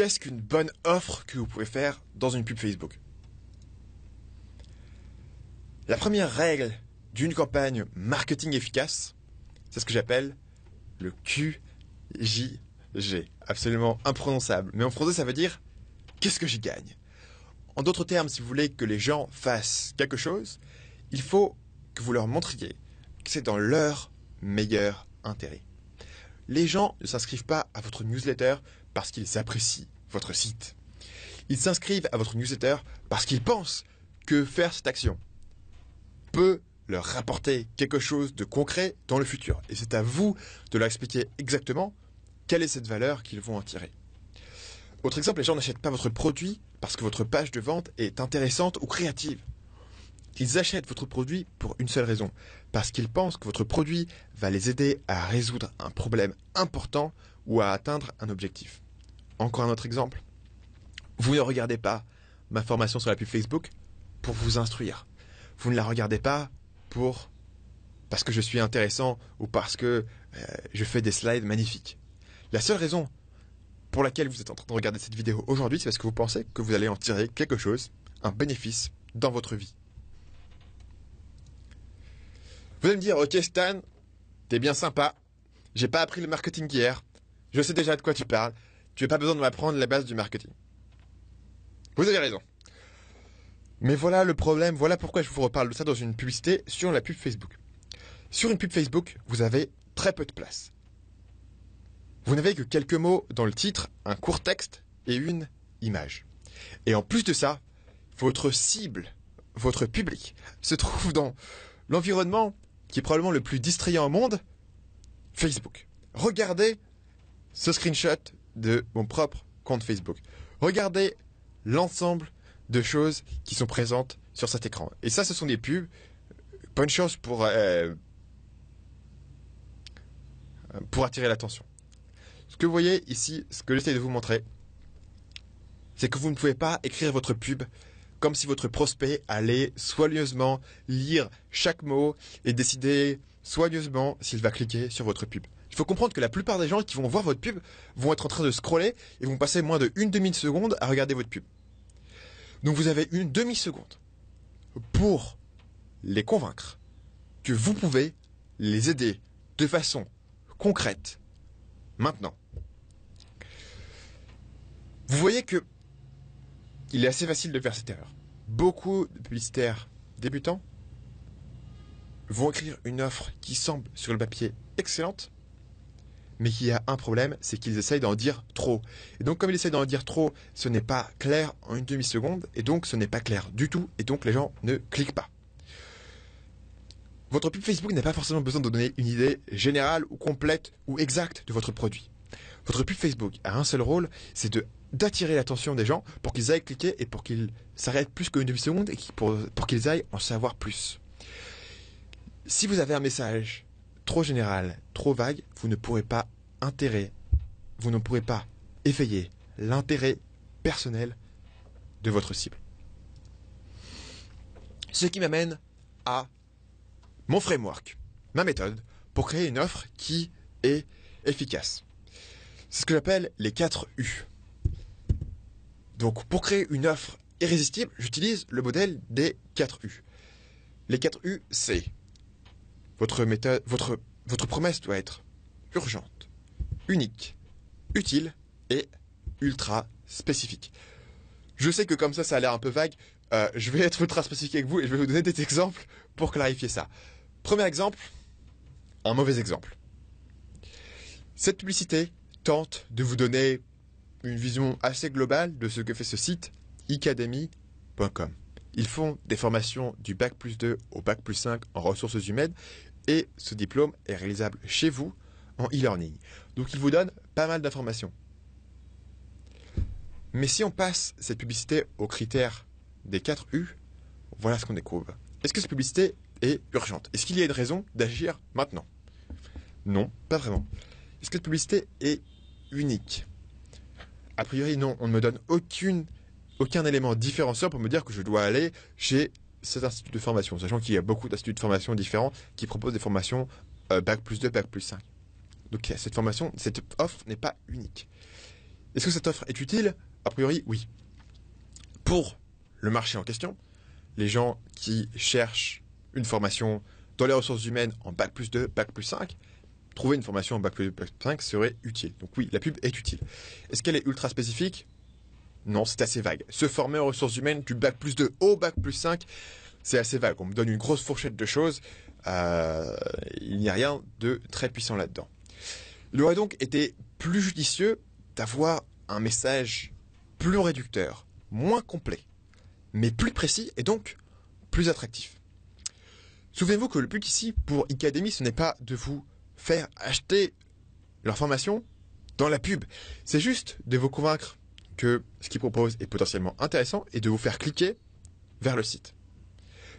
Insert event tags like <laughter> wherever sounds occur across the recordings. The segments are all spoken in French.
qu'est-ce qu'une bonne offre que vous pouvez faire dans une pub Facebook? La première règle d'une campagne marketing efficace, c'est ce que j'appelle le QJG. Absolument imprononçable. Mais en français, ça veut dire qu'est-ce que j'y gagne? En d'autres termes, si vous voulez que les gens fassent quelque chose, il faut que vous leur montriez que c'est dans leur meilleur intérêt. Les gens ne s'inscrivent pas à votre newsletter parce qu'ils apprécient votre site. Ils s'inscrivent à votre newsletter parce qu'ils pensent que faire cette action peut leur rapporter quelque chose de concret dans le futur. Et c'est à vous de leur expliquer exactement quelle est cette valeur qu'ils vont en tirer. Autre exemple, les gens n'achètent pas votre produit parce que votre page de vente est intéressante ou créative. Ils achètent votre produit pour une seule raison, parce qu'ils pensent que votre produit va les aider à résoudre un problème important ou à atteindre un objectif. Encore un autre exemple. Vous ne regardez pas ma formation sur la pub Facebook pour vous instruire. Vous ne la regardez pas pour parce que je suis intéressant ou parce que euh, je fais des slides magnifiques. La seule raison pour laquelle vous êtes en train de regarder cette vidéo aujourd'hui, c'est parce que vous pensez que vous allez en tirer quelque chose, un bénéfice dans votre vie. Vous allez me dire, ok Stan, t'es bien sympa, j'ai pas appris le marketing hier, je sais déjà de quoi tu parles, tu n'as pas besoin de m'apprendre la base du marketing. Vous avez raison. Mais voilà le problème, voilà pourquoi je vous reparle de ça dans une publicité sur la pub Facebook. Sur une pub Facebook, vous avez très peu de place. Vous n'avez que quelques mots dans le titre, un court texte et une image. Et en plus de ça, votre cible, votre public, se trouve dans l'environnement qui est probablement le plus distrayant au monde, Facebook. Regardez ce screenshot de mon propre compte Facebook. Regardez l'ensemble de choses qui sont présentes sur cet écran. Et ça, ce sont des pubs. Bonne chose pour, euh, pour attirer l'attention. Ce que vous voyez ici, ce que j'essaie de vous montrer, c'est que vous ne pouvez pas écrire votre pub comme si votre prospect allait soigneusement lire chaque mot et décider soigneusement s'il va cliquer sur votre pub. Il faut comprendre que la plupart des gens qui vont voir votre pub vont être en train de scroller et vont passer moins de une demi-seconde à regarder votre pub. Donc vous avez une demi-seconde pour les convaincre que vous pouvez les aider de façon concrète maintenant. Vous voyez que il est assez facile de faire cette erreur. Beaucoup de publicitaires débutants vont écrire une offre qui semble sur le papier excellente, mais qui a un problème, c'est qu'ils essayent d'en dire trop. Et donc comme ils essayent d'en dire trop, ce n'est pas clair en une demi-seconde, et donc ce n'est pas clair du tout, et donc les gens ne cliquent pas. Votre pub Facebook n'a pas forcément besoin de donner une idée générale ou complète ou exacte de votre produit. Votre pub Facebook a un seul rôle, c'est de d'attirer l'attention des gens pour qu'ils aillent cliquer et pour qu'ils s'arrêtent plus qu'une demi-seconde et pour qu'ils aillent en savoir plus. Si vous avez un message trop général, trop vague, vous ne pourrez pas intérêt, vous ne pourrez pas éveiller l'intérêt personnel de votre cible. Ce qui m'amène à mon framework, ma méthode pour créer une offre qui est efficace. C'est ce que j'appelle les 4 U. Donc pour créer une offre irrésistible, j'utilise le modèle des 4 U. Les 4 U, c'est votre méthode, votre, promesse doit être urgente, unique, utile et ultra spécifique. Je sais que comme ça, ça a l'air un peu vague. Euh, je vais être ultra spécifique avec vous et je vais vous donner des exemples pour clarifier ça. Premier exemple, un mauvais exemple. Cette publicité tente de vous donner une vision assez globale de ce que fait ce site, icademy.com. Ils font des formations du bac plus 2 au bac plus 5 en ressources humaines et ce diplôme est réalisable chez vous en e-learning. Donc ils vous donnent pas mal d'informations. Mais si on passe cette publicité aux critères des 4 U, voilà ce qu'on découvre. Est-ce que cette publicité est urgente? Est-ce qu'il y a une raison d'agir maintenant? Non, pas vraiment. Est-ce que cette publicité est unique? A priori, non. On ne me donne aucun élément différenciant pour me dire que je dois aller chez cet institut de formation, sachant qu'il y a beaucoup d'instituts de formation différents qui proposent des formations euh, Bac plus 2, Bac plus 5. Donc cette formation, cette offre n'est pas unique. Est-ce que cette offre est utile? A priori, oui. Pour le marché en question, les gens qui cherchent une formation dans les ressources humaines en Bac plus 2, Bac plus 5, trouver une formation en Bac plus 2, Bac plus 5 serait utile. Donc oui, la pub est utile. Est-ce qu'elle est ultra spécifique? Non, c'est assez vague. Se former aux ressources humaines du Bac plus 2 au Bac plus 5, c'est assez vague. On me donne une grosse fourchette de choses. Euh, il n'y a rien de très puissant là-dedans. Il aurait donc été plus judicieux d'avoir un message plus réducteur, moins complet, mais plus précis et donc plus attractif. Souvenez-vous que le but ici pour Academy, ce n'est pas de vous faire acheter leur formation dans la pub. C'est juste de vous convaincre que ce qu'ils proposent est potentiellement intéressant et de vous faire cliquer vers le site.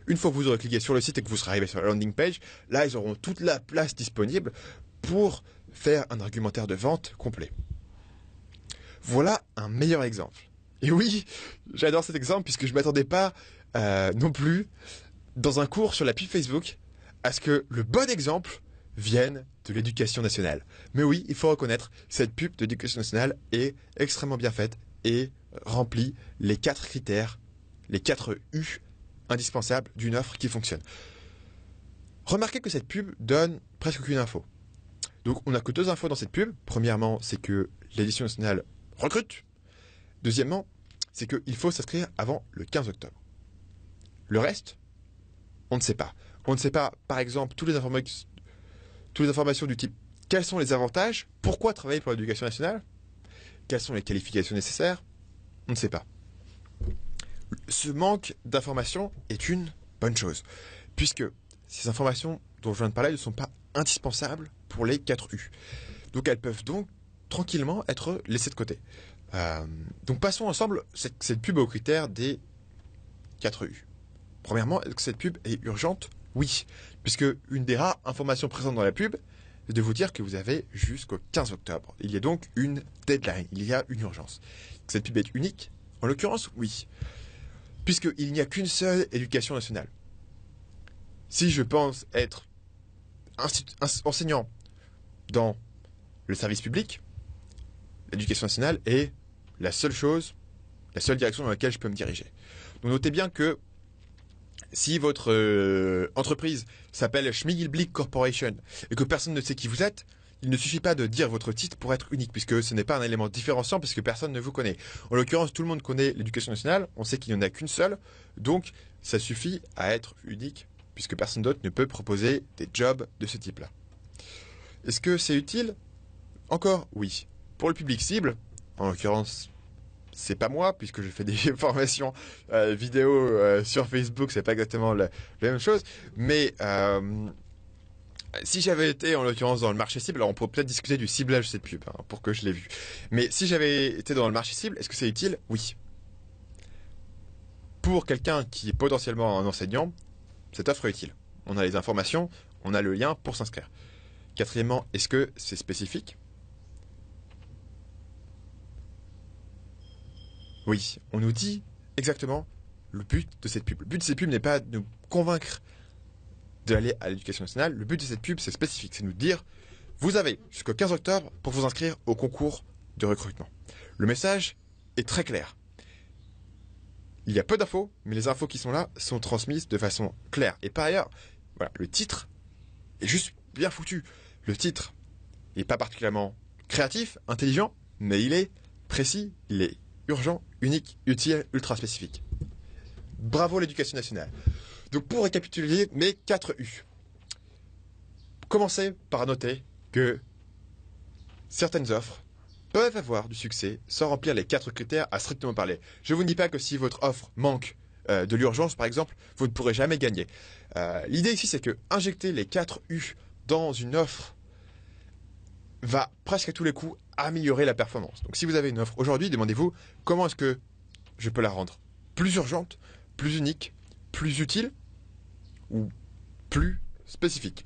Une fois que vous aurez cliqué sur le site et que vous serez arrivé sur la landing page, là, ils auront toute la place disponible pour faire un argumentaire de vente complet. Voilà un meilleur exemple. Et oui, j'adore cet exemple puisque je ne m'attendais pas euh, non plus dans un cours sur la pub Facebook à ce que le bon exemple vienne de l'éducation nationale. Mais oui, il faut reconnaître, cette pub de l'éducation nationale est extrêmement bien faite et remplit les quatre critères, les quatre U indispensables d'une offre qui fonctionne. Remarquez que cette pub donne presque aucune info. Donc on n'a que deux infos dans cette pub. Premièrement, c'est que l'édition nationale recrute. Deuxièmement, c'est qu'il faut s'inscrire avant le 15 octobre. Le reste, on ne sait pas. On ne sait pas, par exemple, toutes les, toutes les informations du type quels sont les avantages, pourquoi travailler pour l'éducation nationale, quelles sont les qualifications nécessaires, on ne sait pas. Ce manque d'informations est une bonne chose, puisque ces informations dont je viens de parler ne sont pas indispensables pour les 4 U. Donc elles peuvent donc tranquillement être laissées de côté. Euh, donc passons ensemble cette, cette pub aux critères des 4 U. Premièrement, est-ce que cette pub est urgente? Oui, puisque une des rares informations présentes dans la pub de vous dire que vous avez jusqu'au 15 octobre. Il y a donc une deadline, il y a une urgence. Cette pub est unique En l'occurrence, oui, puisqu'il n'y a qu'une seule éducation nationale. Si je pense être enseignant dans le service public, l'éducation nationale est la seule chose, la seule direction dans laquelle je peux me diriger. Donc notez bien que si votre euh, entreprise s'appelle Schmigilblick Corporation et que personne ne sait qui vous êtes, il ne suffit pas de dire votre titre pour être unique, puisque ce n'est pas un élément différenciant, puisque personne ne vous connaît. En l'occurrence, tout le monde connaît l'éducation nationale, on sait qu'il n'y en a qu'une seule, donc ça suffit à être unique, puisque personne d'autre ne peut proposer des jobs de ce type-là. Est-ce que c'est utile? Encore oui. Pour le public cible, en l'occurrence c'est pas moi puisque je fais des <laughs> formations euh, vidéo euh, sur Facebook, c'est pas exactement la, même chose. Mais euh, si j'avais été en l'occurrence dans le marché cible, alors on pourrait peut-être discuter du ciblage de cette pub hein, pour que je l'ai vu. Mais si j'avais été dans le marché cible, est-ce que c'est utile? Oui. Pour quelqu'un qui est potentiellement un enseignant, cette offre est utile. On a les informations, on a le lien pour s'inscrire. Quatrièmement, est-ce que c'est spécifique? Oui, on nous dit exactement le but de cette pub. Le but de cette pub n'est pas de nous convaincre d'aller à l'éducation nationale. Le but de cette pub, c'est spécifique. C'est nous dire, vous avez jusqu'au 15 octobre pour vous inscrire au concours de recrutement. Le message est très clair. Il y a peu d'infos, mais les infos qui sont là sont transmises de façon claire. Et par ailleurs, voilà, le titre est juste bien foutu. Le titre n'est pas particulièrement créatif, intelligent, mais il est précis, il est urgent, unique, utile, ultra spécifique. Bravo l'éducation nationale. Donc pour récapituler mes 4 U. Commencez par noter que certaines offres peuvent avoir du succès sans remplir les 4 critères à strictement parler. Je vous dis pas que si votre offre manque euh, de l'urgence, par exemple, vous ne pourrez jamais gagner. Euh, l'idée ici, c'est que injecter les 4 U dans une offre va presque à tous les coups améliorer la performance. Donc si vous avez une offre aujourd'hui, demandez-vous comment est-ce que je peux la rendre plus urgente, plus unique, plus utile ou plus spécifique?